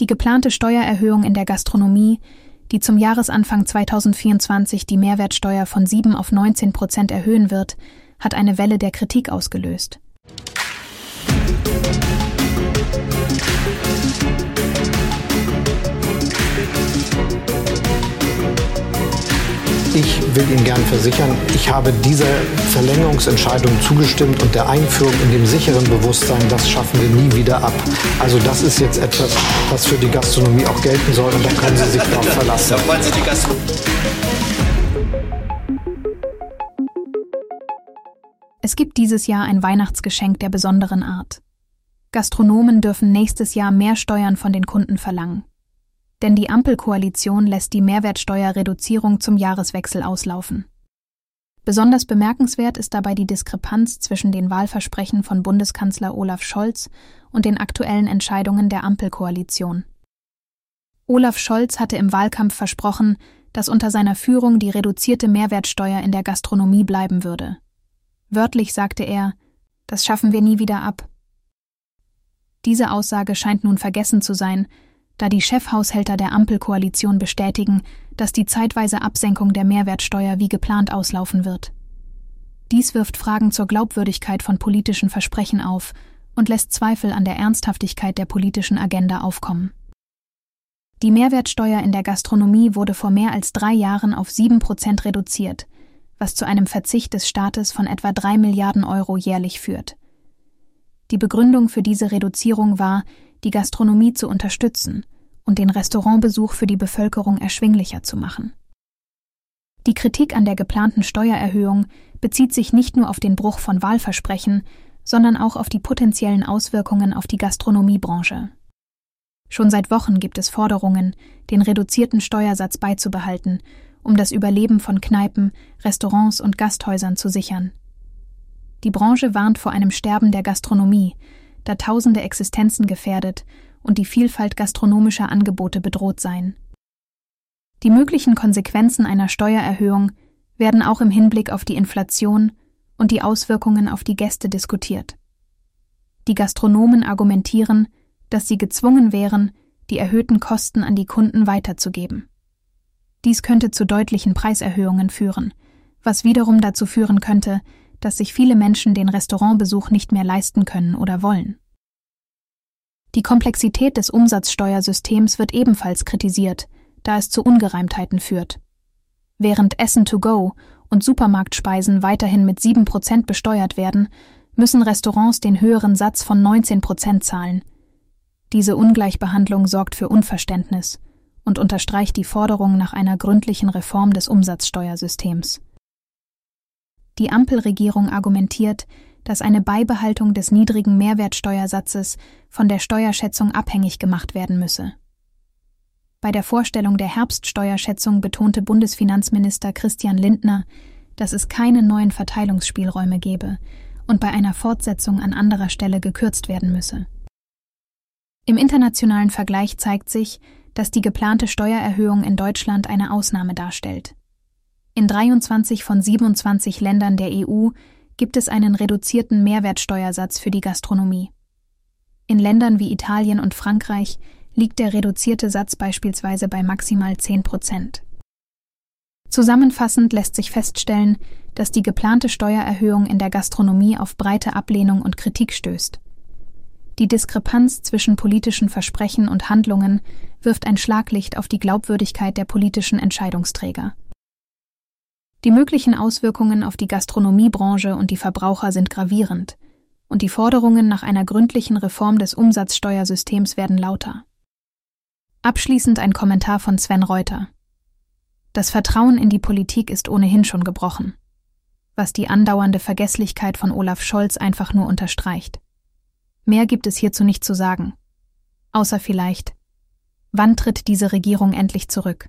Die geplante Steuererhöhung in der Gastronomie, die zum Jahresanfang 2024 die Mehrwertsteuer von 7 auf 19 Prozent erhöhen wird, hat eine Welle der Kritik ausgelöst. Will Ihnen gern versichern, ich habe dieser Verlängerungsentscheidung zugestimmt und der Einführung in dem sicheren Bewusstsein, das schaffen wir nie wieder ab. Also das ist jetzt etwas, was für die Gastronomie auch gelten soll und da können Sie sich darauf verlassen. Es gibt dieses Jahr ein Weihnachtsgeschenk der besonderen Art. Gastronomen dürfen nächstes Jahr mehr Steuern von den Kunden verlangen denn die Ampelkoalition lässt die Mehrwertsteuerreduzierung zum Jahreswechsel auslaufen. Besonders bemerkenswert ist dabei die Diskrepanz zwischen den Wahlversprechen von Bundeskanzler Olaf Scholz und den aktuellen Entscheidungen der Ampelkoalition. Olaf Scholz hatte im Wahlkampf versprochen, dass unter seiner Führung die reduzierte Mehrwertsteuer in der Gastronomie bleiben würde. Wörtlich sagte er, das schaffen wir nie wieder ab. Diese Aussage scheint nun vergessen zu sein, da die Chefhaushälter der Ampelkoalition bestätigen, dass die zeitweise Absenkung der Mehrwertsteuer wie geplant auslaufen wird. Dies wirft Fragen zur Glaubwürdigkeit von politischen Versprechen auf und lässt Zweifel an der Ernsthaftigkeit der politischen Agenda aufkommen. Die Mehrwertsteuer in der Gastronomie wurde vor mehr als drei Jahren auf sieben Prozent reduziert, was zu einem Verzicht des Staates von etwa drei Milliarden Euro jährlich führt. Die Begründung für diese Reduzierung war, die Gastronomie zu unterstützen und den Restaurantbesuch für die Bevölkerung erschwinglicher zu machen. Die Kritik an der geplanten Steuererhöhung bezieht sich nicht nur auf den Bruch von Wahlversprechen, sondern auch auf die potenziellen Auswirkungen auf die Gastronomiebranche. Schon seit Wochen gibt es Forderungen, den reduzierten Steuersatz beizubehalten, um das Überleben von Kneipen, Restaurants und Gasthäusern zu sichern. Die Branche warnt vor einem Sterben der Gastronomie, da tausende Existenzen gefährdet und die Vielfalt gastronomischer Angebote bedroht seien. Die möglichen Konsequenzen einer Steuererhöhung werden auch im Hinblick auf die Inflation und die Auswirkungen auf die Gäste diskutiert. Die Gastronomen argumentieren, dass sie gezwungen wären, die erhöhten Kosten an die Kunden weiterzugeben. Dies könnte zu deutlichen Preiserhöhungen führen, was wiederum dazu führen könnte, dass sich viele Menschen den Restaurantbesuch nicht mehr leisten können oder wollen. Die Komplexität des Umsatzsteuersystems wird ebenfalls kritisiert, da es zu Ungereimtheiten führt. Während Essen to go und Supermarktspeisen weiterhin mit 7% besteuert werden, müssen Restaurants den höheren Satz von 19% zahlen. Diese Ungleichbehandlung sorgt für Unverständnis und unterstreicht die Forderung nach einer gründlichen Reform des Umsatzsteuersystems. Die Ampelregierung argumentiert, dass eine Beibehaltung des niedrigen Mehrwertsteuersatzes von der Steuerschätzung abhängig gemacht werden müsse. Bei der Vorstellung der Herbststeuerschätzung betonte Bundesfinanzminister Christian Lindner, dass es keine neuen Verteilungsspielräume gebe und bei einer Fortsetzung an anderer Stelle gekürzt werden müsse. Im internationalen Vergleich zeigt sich, dass die geplante Steuererhöhung in Deutschland eine Ausnahme darstellt. In 23 von 27 Ländern der EU gibt es einen reduzierten Mehrwertsteuersatz für die Gastronomie. In Ländern wie Italien und Frankreich liegt der reduzierte Satz beispielsweise bei maximal 10 Prozent. Zusammenfassend lässt sich feststellen, dass die geplante Steuererhöhung in der Gastronomie auf breite Ablehnung und Kritik stößt. Die Diskrepanz zwischen politischen Versprechen und Handlungen wirft ein Schlaglicht auf die Glaubwürdigkeit der politischen Entscheidungsträger. Die möglichen Auswirkungen auf die Gastronomiebranche und die Verbraucher sind gravierend, und die Forderungen nach einer gründlichen Reform des Umsatzsteuersystems werden lauter. Abschließend ein Kommentar von Sven Reuter. Das Vertrauen in die Politik ist ohnehin schon gebrochen, was die andauernde Vergesslichkeit von Olaf Scholz einfach nur unterstreicht. Mehr gibt es hierzu nicht zu sagen. Außer vielleicht, wann tritt diese Regierung endlich zurück?